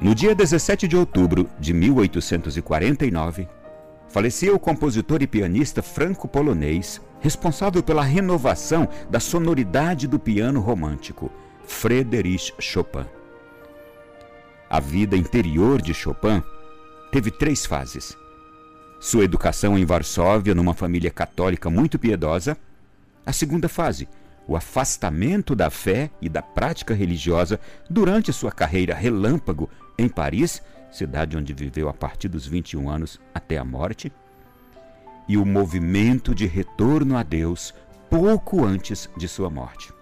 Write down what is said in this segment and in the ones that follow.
No dia 17 de outubro de 1849, falecia o compositor e pianista franco-polonês responsável pela renovação da sonoridade do piano romântico, Frédéric Chopin. A vida interior de Chopin teve três fases. Sua educação em Varsóvia, numa família católica muito piedosa. A segunda fase, o afastamento da fé e da prática religiosa durante sua carreira relâmpago em Paris, cidade onde viveu a partir dos 21 anos até a morte, e o movimento de retorno a Deus pouco antes de sua morte.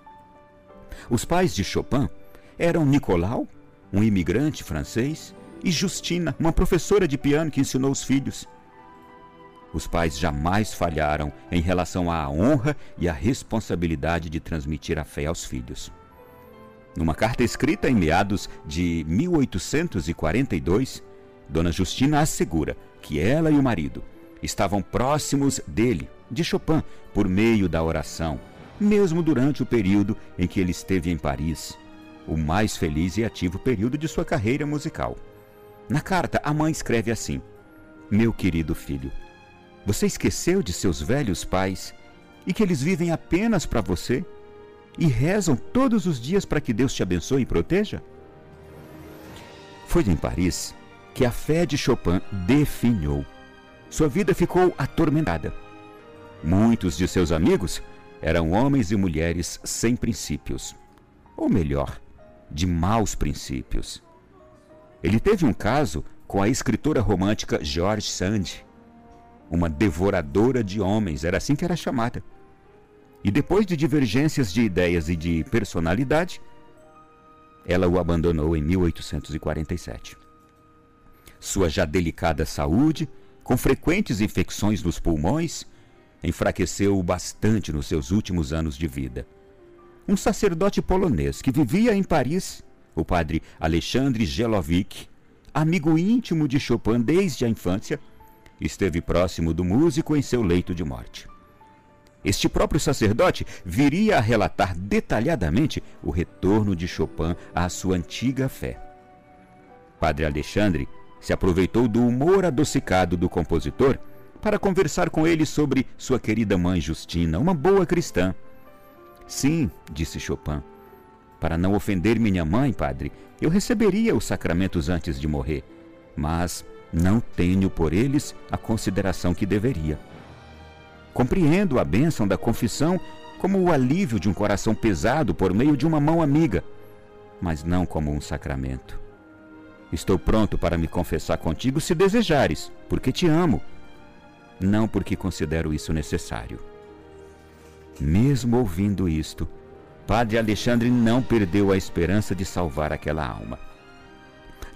Os pais de Chopin eram Nicolau, um imigrante francês, e Justina, uma professora de piano que ensinou os filhos. Os pais jamais falharam em relação à honra e à responsabilidade de transmitir a fé aos filhos. Numa carta escrita em meados de 1842, Dona Justina assegura que ela e o marido estavam próximos dele, de Chopin, por meio da oração, mesmo durante o período em que ele esteve em Paris, o mais feliz e ativo período de sua carreira musical. Na carta, a mãe escreve assim: Meu querido filho, você esqueceu de seus velhos pais e que eles vivem apenas para você? e rezam todos os dias para que Deus te abençoe e proteja? Foi em Paris que a fé de Chopin definhou. Sua vida ficou atormentada. Muitos de seus amigos eram homens e mulheres sem princípios, ou melhor, de maus princípios. Ele teve um caso com a escritora romântica George Sand, uma devoradora de homens, era assim que era chamada. E depois de divergências de ideias e de personalidade, ela o abandonou em 1847. Sua já delicada saúde, com frequentes infecções nos pulmões, enfraqueceu-o bastante nos seus últimos anos de vida. Um sacerdote polonês que vivia em Paris, o padre Alexandre Gelovic, amigo íntimo de Chopin desde a infância, esteve próximo do músico em seu leito de morte. Este próprio sacerdote viria a relatar detalhadamente o retorno de Chopin à sua antiga fé. Padre Alexandre se aproveitou do humor adocicado do compositor para conversar com ele sobre sua querida mãe Justina, uma boa cristã. Sim, disse Chopin. Para não ofender minha mãe, padre, eu receberia os sacramentos antes de morrer, mas não tenho por eles a consideração que deveria. Compreendo a bênção da confissão como o alívio de um coração pesado por meio de uma mão amiga, mas não como um sacramento. Estou pronto para me confessar contigo se desejares, porque te amo, não porque considero isso necessário. Mesmo ouvindo isto, Padre Alexandre não perdeu a esperança de salvar aquela alma.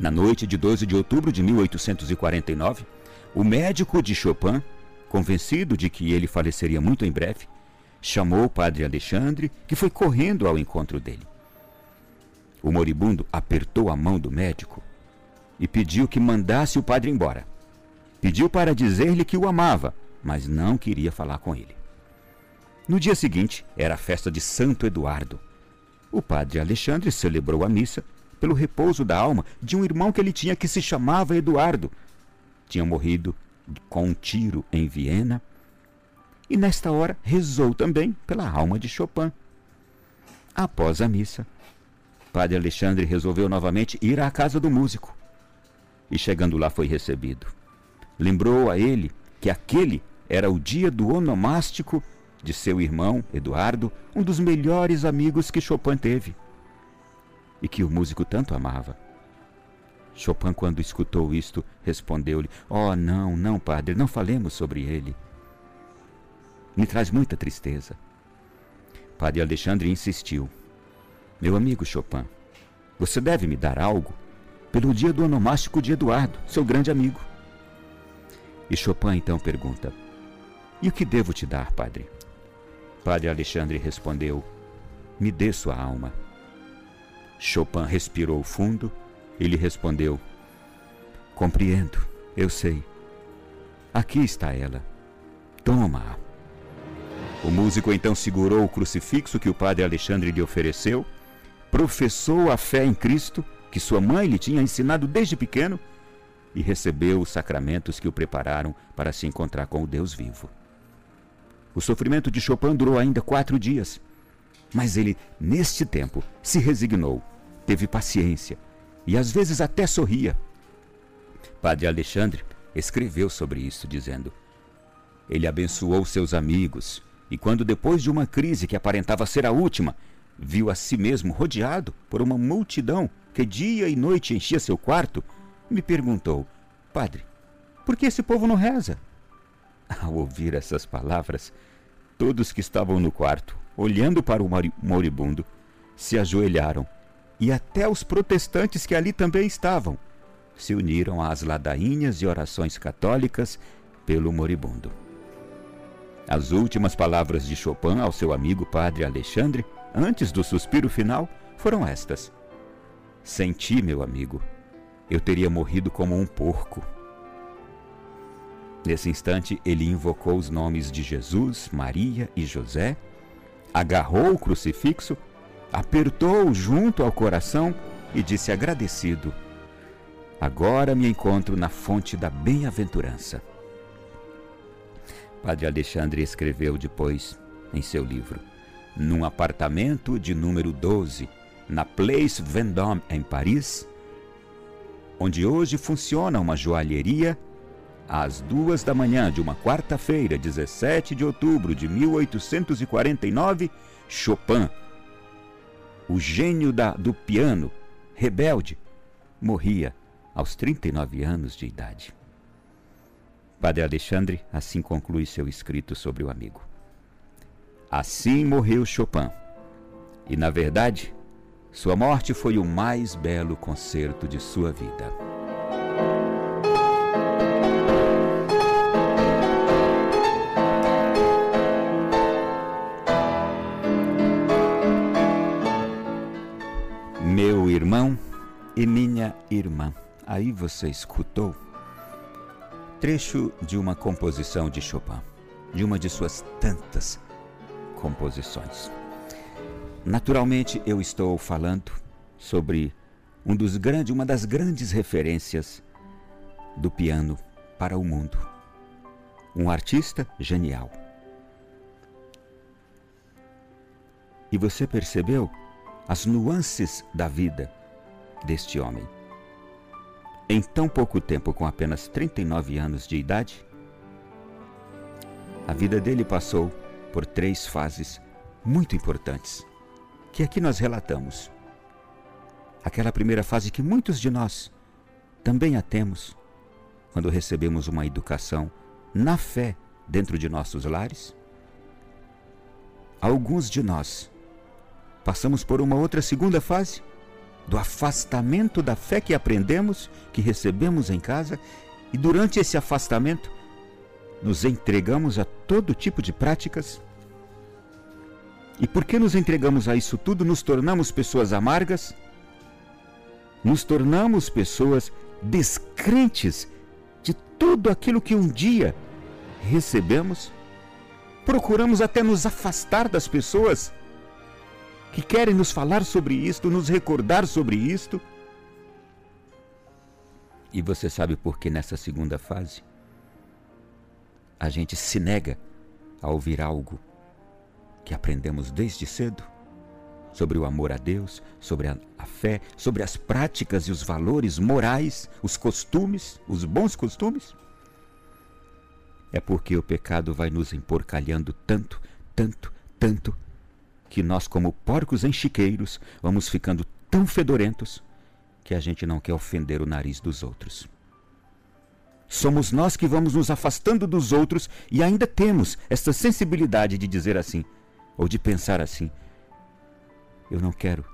Na noite de 12 de outubro de 1849, o médico de Chopin convencido de que ele faleceria muito em breve, chamou o padre Alexandre, que foi correndo ao encontro dele. O moribundo apertou a mão do médico e pediu que mandasse o padre embora. Pediu para dizer-lhe que o amava, mas não queria falar com ele. No dia seguinte era a festa de Santo Eduardo. O padre Alexandre celebrou a missa pelo repouso da alma de um irmão que ele tinha que se chamava Eduardo. Tinha morrido com um tiro em Viena. E nesta hora rezou também pela alma de Chopin. Após a missa, Padre Alexandre resolveu novamente ir à casa do músico. E chegando lá foi recebido. Lembrou a ele que aquele era o dia do onomástico de seu irmão Eduardo, um dos melhores amigos que Chopin teve e que o músico tanto amava. Chopin, quando escutou isto, respondeu-lhe: Oh, não, não, padre, não falemos sobre ele. Me traz muita tristeza. Padre Alexandre insistiu: Meu amigo Chopin, você deve me dar algo pelo dia do onomástico de Eduardo, seu grande amigo. E Chopin então pergunta: E o que devo te dar, padre? Padre Alexandre respondeu: Me dê sua alma. Chopin respirou fundo ele respondeu: Compreendo, eu sei. Aqui está ela. Toma-a. O músico então segurou o crucifixo que o padre Alexandre lhe ofereceu, professou a fé em Cristo que sua mãe lhe tinha ensinado desde pequeno e recebeu os sacramentos que o prepararam para se encontrar com o Deus vivo. O sofrimento de Chopin durou ainda quatro dias, mas ele, neste tempo, se resignou, teve paciência e às vezes até sorria. Padre Alexandre escreveu sobre isso, dizendo: Ele abençoou seus amigos, e quando, depois de uma crise que aparentava ser a última, viu a si mesmo rodeado por uma multidão que dia e noite enchia seu quarto, me perguntou: Padre, por que esse povo não reza? Ao ouvir essas palavras, todos que estavam no quarto, olhando para o moribundo, se ajoelharam e até os protestantes que ali também estavam se uniram às ladainhas e orações católicas pelo moribundo. As últimas palavras de Chopin ao seu amigo padre Alexandre, antes do suspiro final, foram estas: Sem ti, meu amigo, eu teria morrido como um porco. Nesse instante, ele invocou os nomes de Jesus, Maria e José, agarrou o crucifixo, apertou junto ao coração e disse agradecido: Agora me encontro na fonte da bem-aventurança. Padre Alexandre escreveu depois em seu livro: Num apartamento de número 12, na Place Vendôme, em Paris, onde hoje funciona uma joalheria, às duas da manhã de uma quarta-feira, 17 de outubro de 1849, Chopin, o gênio da, do piano, rebelde, morria aos 39 anos de idade. Padre Alexandre assim conclui seu escrito sobre o amigo. Assim morreu Chopin. E, na verdade, sua morte foi o mais belo concerto de sua vida. Meu irmão e minha irmã, aí você escutou trecho de uma composição de Chopin, de uma de suas tantas composições. Naturalmente, eu estou falando sobre um dos grandes, uma das grandes referências do piano para o mundo. Um artista genial. E você percebeu as nuances da vida deste homem. Em tão pouco tempo, com apenas 39 anos de idade, a vida dele passou por três fases muito importantes que aqui nós relatamos. Aquela primeira fase que muitos de nós também a temos quando recebemos uma educação na fé dentro de nossos lares. Alguns de nós passamos por uma outra segunda fase do afastamento da fé que aprendemos, que recebemos em casa, e durante esse afastamento nos entregamos a todo tipo de práticas. E porque nos entregamos a isso tudo, nos tornamos pessoas amargas, nos tornamos pessoas descrentes de tudo aquilo que um dia recebemos. Procuramos até nos afastar das pessoas que querem nos falar sobre isto, nos recordar sobre isto. E você sabe por que nessa segunda fase a gente se nega a ouvir algo que aprendemos desde cedo sobre o amor a Deus, sobre a, a, fé, sobre as práticas e os valores morais, os costumes, os bons costumes? É porque o pecado vai nos emporcalhando tanto, tanto, tanto, que nós, como porcos em chiqueiros, vamos ficando tão fedorentos que a gente não quer ofender o nariz dos outros. Somos nós que vamos nos afastando dos outros e ainda temos essa sensibilidade de dizer assim: ou de pensar assim: eu não quero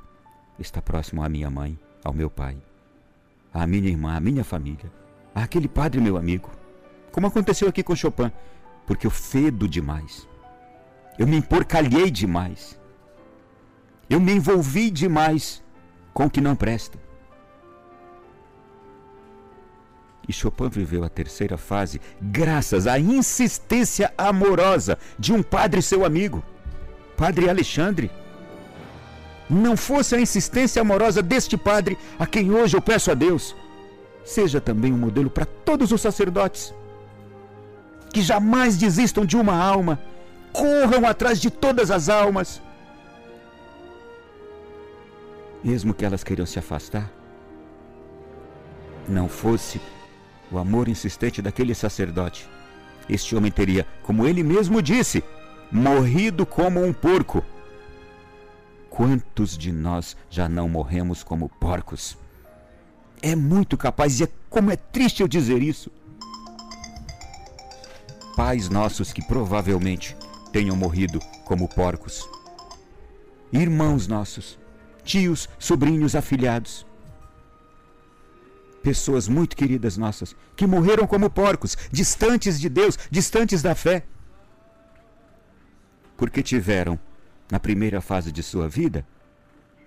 estar próximo à minha mãe, ao meu pai, à minha irmã, à minha família, àquele padre meu amigo. Como aconteceu aqui com Chopin, porque eu fedo demais. Eu me emporcalhei demais. Eu me envolvi demais com o que não presta. E Chopin viveu a terceira fase graças à insistência amorosa de um padre seu amigo. Padre Alexandre. não fosse a insistência amorosa deste padre, a quem hoje eu peço a Deus, seja também um modelo para todos os sacerdotes. Que jamais desistam de uma alma, corram atrás de todas as almas. Mesmo que elas queiram se afastar, não fosse o amor insistente daquele sacerdote, este homem teria, como ele mesmo disse, morrido como um porco. Quantos de nós já não morremos como porcos? É muito capaz, e é como é triste eu dizer isso. Pais nossos que provavelmente tenham morrido como porcos. Irmãos nossos, tios, sobrinhos, afilhados. Pessoas muito queridas nossas, que morreram como porcos, distantes de Deus, distantes da fé. Porque tiveram na primeira fase de sua vida,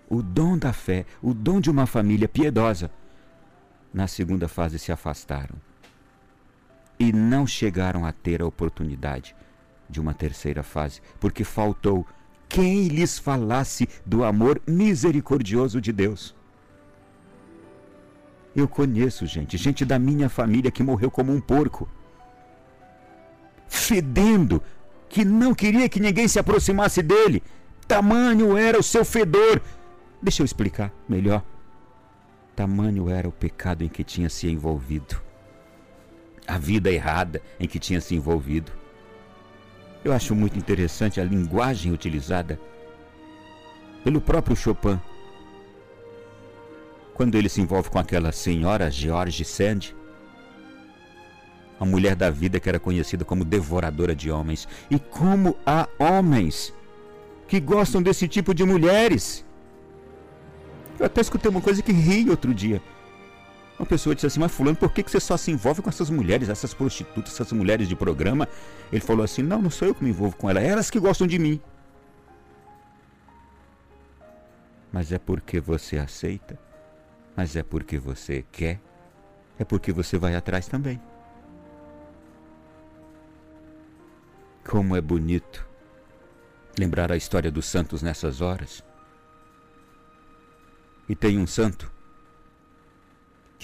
o dom da fé, o dom de uma família piedosa. Na segunda fase se afastaram e não chegaram a ter a oportunidade de uma terceira fase, porque faltou quem lhes falasse do amor misericordioso de Deus. Eu conheço gente, gente da minha família que morreu como um porco, fedendo, que não queria que ninguém se aproximasse dele. Tamanho era o seu fedor. Deixa eu explicar melhor. Tamanho era o pecado em que tinha se envolvido. A vida errada em que tinha se envolvido. Eu acho muito interessante a linguagem utilizada pelo próprio Chopin. Quando ele se envolve com aquela senhora George Sand, a mulher da vida que era conhecida como devoradora de homens. E como há homens que gostam desse tipo de mulheres. Eu até escutei uma coisa que ri outro dia. Uma pessoa disse assim, mas fulano, por que você só se envolve com essas mulheres, essas prostitutas, essas mulheres de programa? Ele falou assim, não, não sou eu que me envolvo com elas, elas que gostam de mim. Mas é porque você aceita, mas é porque você quer, é porque você vai atrás também. Como é bonito lembrar a história dos santos nessas horas. E tem um santo que,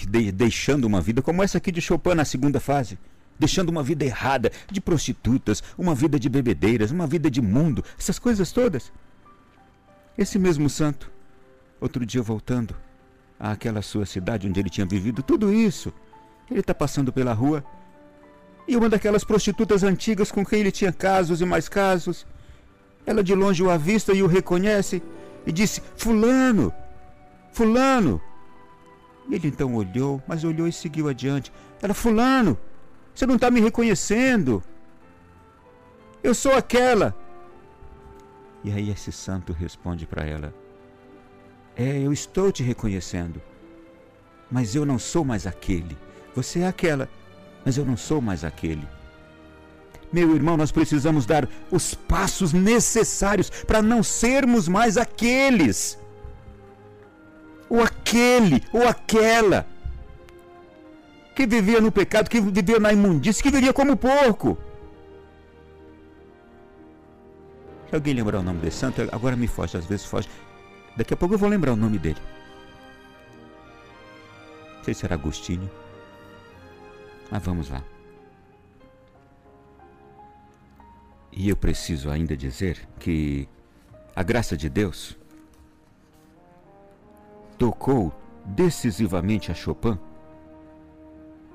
de, deixando uma vida como essa aqui de Chopin na segunda fase, deixando uma vida errada, de prostitutas, uma vida de bebedeiras, uma vida de mundo, essas coisas todas. Esse mesmo santo, outro dia voltando àquela sua cidade onde ele tinha vivido tudo isso, ele está passando pela rua e uma daquelas prostitutas antigas com quem ele tinha casos e mais casos. Ela de longe o avista e o reconhece e disse: Fulano, Fulano. Ele então olhou, mas olhou e seguiu adiante. Ela: Fulano, você não está me reconhecendo? Eu sou aquela. E aí esse santo responde para ela: É, eu estou te reconhecendo, mas eu não sou mais aquele. Você é aquela mas eu não sou mais aquele. Meu irmão, nós precisamos dar os passos necessários para não sermos mais aqueles. Ou aquele, ou aquela. Que vivia no pecado, que vivia na imundícia, que vivia como porco. Alguém lembrar o nome desse santo, agora me foge, às vezes foge. Daqui a pouco eu vou lembrar o nome dele. Não sei se era Agostinho. Mas vamos lá. E eu preciso ainda dizer que a graça de Deus tocou decisivamente a Chopin,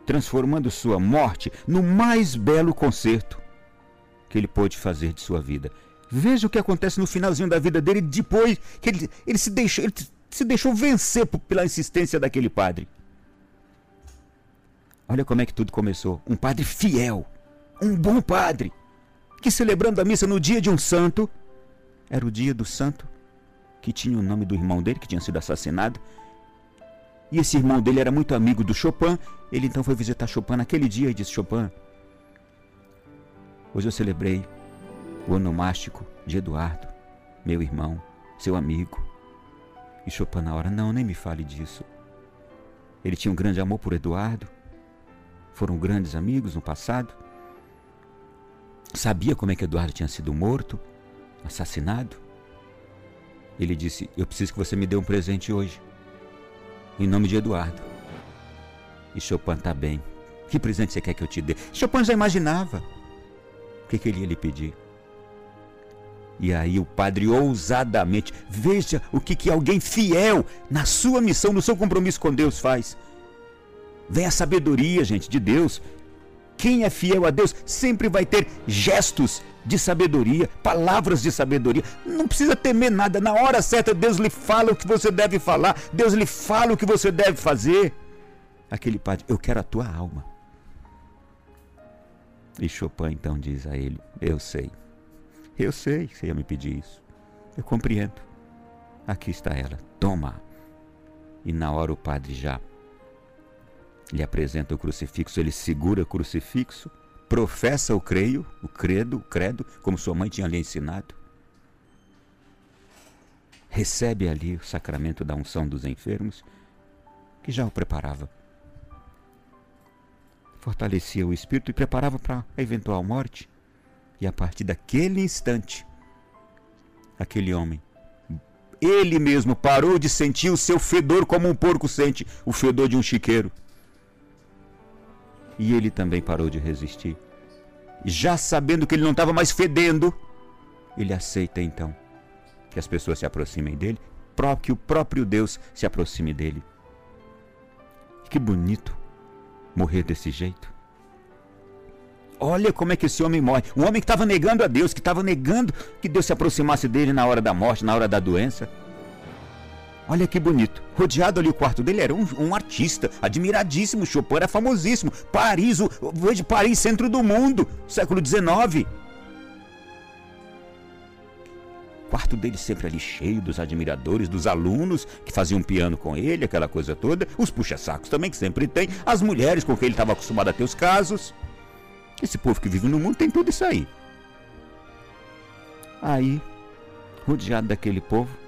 transformando sua morte no mais belo concerto que ele pôde fazer de sua vida. Veja o que acontece no finalzinho da vida dele, depois que ele, ele, se, deixou, ele se deixou vencer pela insistência daquele padre. Olha como é que tudo começou. Um padre fiel, um bom padre, que celebrando a missa no dia de um santo, era o dia do santo que tinha o nome do irmão dele, que tinha sido assassinado. E esse irmão dele era muito amigo do Chopin. Ele então foi visitar Chopin naquele dia e disse: Chopin, hoje eu celebrei o onomástico de Eduardo, meu irmão, seu amigo. E Chopin, na hora, não, nem me fale disso. Ele tinha um grande amor por Eduardo foram grandes amigos no passado. Sabia como é que Eduardo tinha sido morto, assassinado. Ele disse: Eu preciso que você me dê um presente hoje. Em nome de Eduardo. E Chopin tá bem. Que presente você quer que eu te dê? Chopin já imaginava o que, que ele ia lhe pedir. E aí o padre ousadamente, veja o que, que alguém fiel na sua missão, no seu compromisso com Deus faz. Vem a sabedoria, gente, de Deus. Quem é fiel a Deus sempre vai ter gestos de sabedoria, palavras de sabedoria. Não precisa temer nada. Na hora certa, Deus lhe fala o que você deve falar. Deus lhe fala o que você deve fazer. Aquele padre, eu quero a tua alma. E Chopin então diz a ele: Eu sei. Eu sei que você ia me pedir isso. Eu compreendo. Aqui está ela. Toma. E na hora o padre já lhe apresenta o crucifixo, ele segura o crucifixo, professa o creio, o credo, o credo, como sua mãe tinha lhe ensinado. Recebe ali o sacramento da unção dos enfermos, que já o preparava. Fortalecia o espírito e preparava para a eventual morte. E a partir daquele instante, aquele homem, ele mesmo parou de sentir o seu fedor como um porco sente o fedor de um chiqueiro. E ele também parou de resistir. Já sabendo que ele não estava mais fedendo, ele aceita então que as pessoas se aproximem dele, que o próprio Deus se aproxime dele. Que bonito morrer desse jeito. Olha como é que esse homem morre. Um homem que estava negando a Deus, que estava negando que Deus se aproximasse dele na hora da morte, na hora da doença. Olha que bonito. Rodeado ali o quarto dele era um, um artista, admiradíssimo. Chopin era famosíssimo. Paris, o, veja Paris, centro do mundo, século XIX. quarto dele sempre ali cheio dos admiradores, dos alunos que faziam piano com ele, aquela coisa toda. Os puxa-sacos também, que sempre tem. As mulheres com quem ele estava acostumado a ter os casos. Esse povo que vive no mundo tem tudo isso aí. Aí, rodeado daquele povo,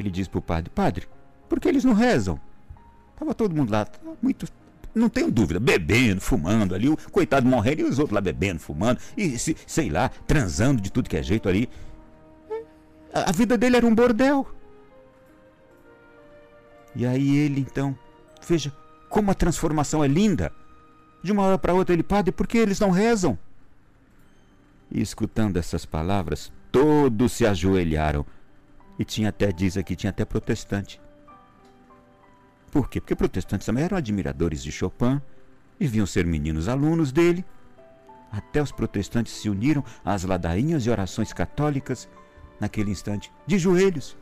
ele diz para o padre: Padre, por que eles não rezam? Tava todo mundo lá, muito. Não tenho dúvida, bebendo, fumando ali, o coitado morrendo e os outros lá bebendo, fumando, e se, sei lá, transando de tudo que é jeito ali. A, a vida dele era um bordel. E aí ele então, veja como a transformação é linda. De uma hora para outra ele, padre, por que eles não rezam? E escutando essas palavras, todos se ajoelharam e tinha até, diz aqui, tinha até protestante. Por quê? Porque protestantes também eram admiradores de Chopin, deviam ser meninos alunos dele. Até os protestantes se uniram às ladainhas e orações católicas naquele instante, de joelhos.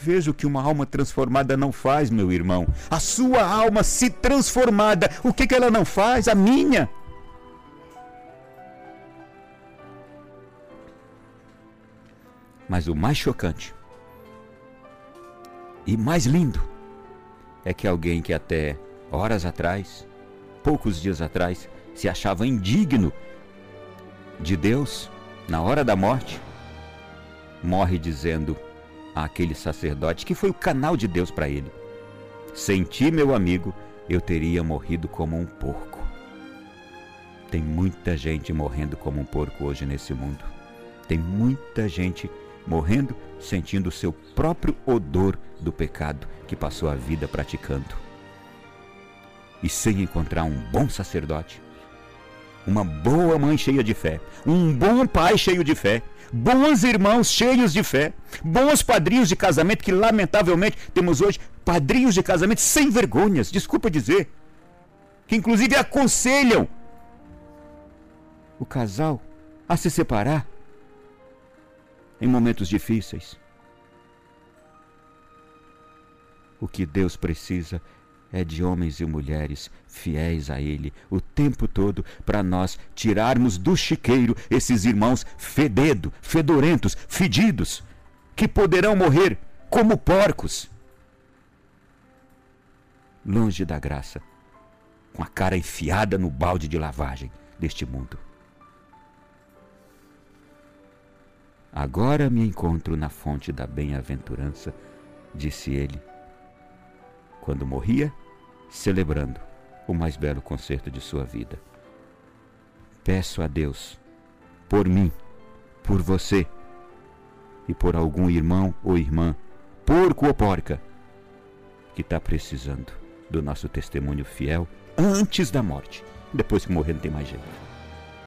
Veja o que uma alma transformada não faz, meu irmão. A sua alma se transformada, o que, que ela não faz? A minha. Mas o mais chocante e mais lindo é que alguém que até horas atrás, poucos dias atrás, se achava indigno de Deus na hora da morte, morre dizendo àquele sacerdote que foi o canal de Deus para ele: Sem ti, meu amigo, eu teria morrido como um porco. Tem muita gente morrendo como um porco hoje nesse mundo. Tem muita gente morrendo sentindo o seu próprio odor do pecado que passou a vida praticando. E sem encontrar um bom sacerdote, uma boa mãe cheia de fé, um bom pai cheio de fé, bons irmãos cheios de fé, bons padrinhos de casamento, que lamentavelmente temos hoje padrinhos de casamento sem vergonhas, desculpa dizer, que inclusive aconselham o casal a se separar em momentos difíceis. O que Deus precisa é de homens e mulheres fiéis a Ele o tempo todo para nós tirarmos do chiqueiro esses irmãos fededo, fedorentos, fedidos, que poderão morrer como porcos, longe da graça, com a cara enfiada no balde de lavagem deste mundo. Agora me encontro na fonte da bem-aventurança, disse ele, quando morria, celebrando o mais belo concerto de sua vida. Peço a Deus, por mim, por você, e por algum irmão ou irmã, porco ou porca, que está precisando do nosso testemunho fiel antes da morte. Depois que morrer não tem mais jeito.